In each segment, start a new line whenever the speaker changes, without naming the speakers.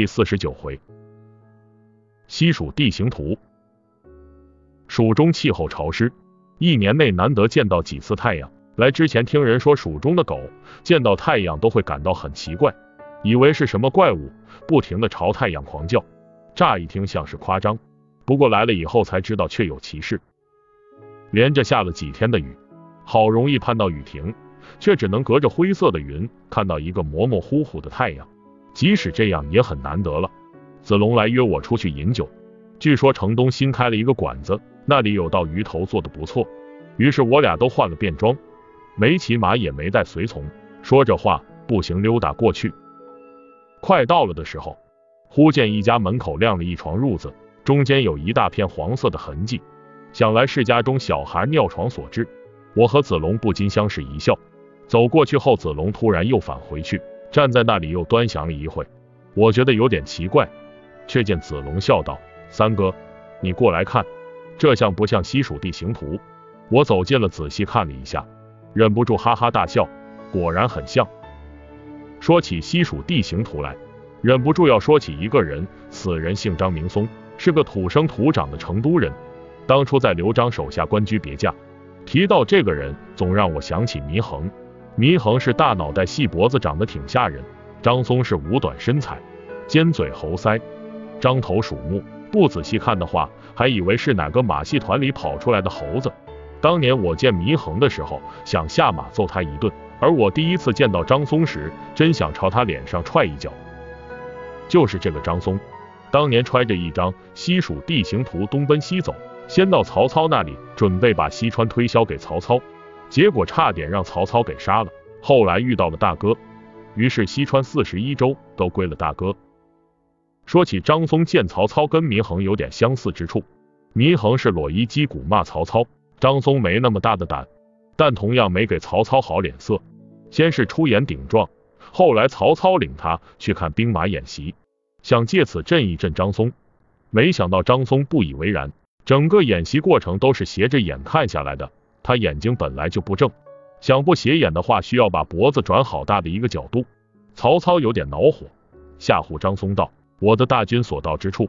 第四十九回，西蜀地形图。蜀中气候潮湿，一年内难得见到几次太阳。来之前听人说，蜀中的狗见到太阳都会感到很奇怪，以为是什么怪物，不停的朝太阳狂叫。乍一听像是夸张，不过来了以后才知道确有其事。连着下了几天的雨，好容易盼到雨停，却只能隔着灰色的云看到一个模模糊糊的太阳。即使这样也很难得了。子龙来约我出去饮酒，据说城东新开了一个馆子，那里有道鱼头做的不错。于是我俩都换了便装，没骑马也没带随从，说着话步行溜达过去。快到了的时候，忽见一家门口晾了一床褥子，中间有一大片黄色的痕迹，想来是家中小孩尿床所致。我和子龙不禁相视一笑。走过去后，子龙突然又返回去。站在那里又端详了一会，我觉得有点奇怪，却见子龙笑道：“三哥，你过来看，这像不像西蜀地形图？”我走近了仔细看了一下，忍不住哈哈大笑，果然很像。说起西蜀地形图来，忍不住要说起一个人，此人姓张，名松，是个土生土长的成都人，当初在刘璋手下官居别驾。提到这个人，总让我想起祢衡。祢衡是大脑袋细脖子，长得挺吓人。张松是五短身材，尖嘴猴腮，獐头鼠目。不仔细看的话，还以为是哪个马戏团里跑出来的猴子。当年我见祢衡的时候，想下马揍他一顿。而我第一次见到张松时，真想朝他脸上踹一脚。就是这个张松，当年揣着一张西蜀地形图东奔西走，先到曹操那里，准备把西川推销给曹操。结果差点让曹操给杀了。后来遇到了大哥，于是西川四十一州都归了大哥。说起张松见曹操跟祢衡有点相似之处，祢衡是裸衣击鼓骂曹操，张松没那么大的胆，但同样没给曹操好脸色。先是出言顶撞，后来曹操领他去看兵马演习，想借此震一震张松，没想到张松不以为然，整个演习过程都是斜着眼看下来的。他眼睛本来就不正，想不斜眼的话，需要把脖子转好大的一个角度。曹操有点恼火，吓唬张松道：“我的大军所到之处，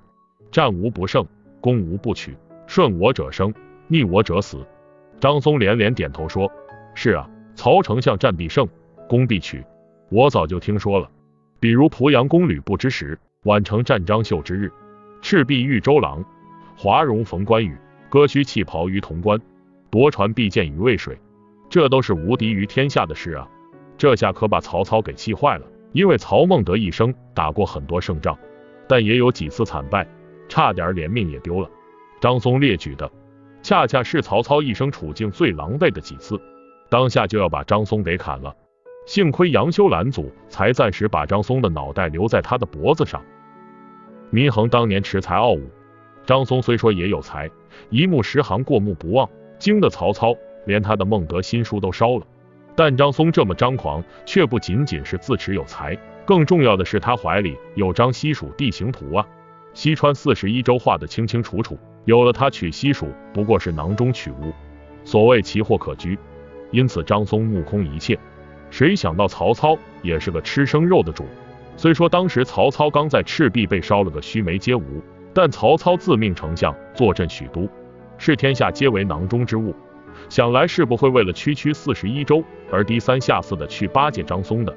战无不胜，攻无不取，顺我者生，逆我者死。”张松连连点头说：“是啊，曹丞相战必胜，攻必取，我早就听说了。比如濮阳攻吕布之时，宛城战张绣之日，赤壁遇周郎，华容逢关羽，割须弃袍于潼关。”夺船必见于渭水，这都是无敌于天下的事啊！这下可把曹操给气坏了，因为曹孟德一生打过很多胜仗，但也有几次惨败，差点连命也丢了。张松列举的，恰恰是曹操一生处境最狼狈的几次，当下就要把张松给砍了。幸亏杨修拦阻，才暂时把张松的脑袋留在他的脖子上。祢衡当年恃才傲物，张松虽说也有才，一目十行，过目不忘。惊的曹操连他的孟德新书都烧了，但张松这么张狂，却不仅仅是自持有才，更重要的是他怀里有张西蜀地形图啊，西川四十一州画得清清楚楚，有了他取西蜀不过是囊中取物，所谓奇货可居，因此张松目空一切。谁想到曹操也是个吃生肉的主，虽说当时曹操刚在赤壁被烧了个须眉皆无，但曹操自命丞相，坐镇许都。视天下皆为囊中之物，想来是不会为了区区四十一州而低三下四的去巴结张松的。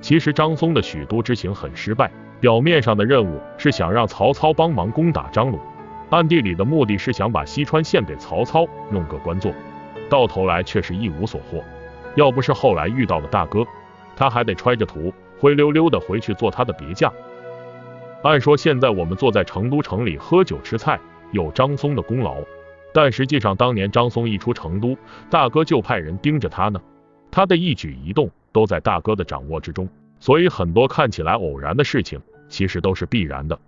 其实张松的许都之行很失败，表面上的任务是想让曹操帮忙攻打张鲁，暗地里的目的是想把西川献给曹操，弄个官做，到头来却是一无所获。要不是后来遇到了大哥，他还得揣着图灰溜溜的回去做他的别驾。按说现在我们坐在成都城里喝酒吃菜，有张松的功劳。但实际上，当年张松一出成都，大哥就派人盯着他呢。他的一举一动都在大哥的掌握之中，所以很多看起来偶然的事情，其实都是必然的。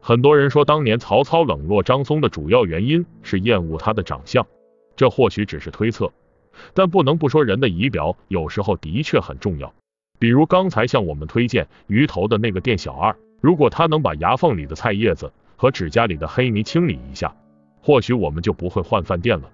很多人说，当年曹操冷落张松的主要原因是厌恶他的长相，这或许只是推测，但不能不说，人的仪表有时候的确很重要。比如刚才向我们推荐鱼头的那个店小二，如果他能把牙缝里的菜叶子和指甲里的黑泥清理一下。或许我们就不会换饭店了。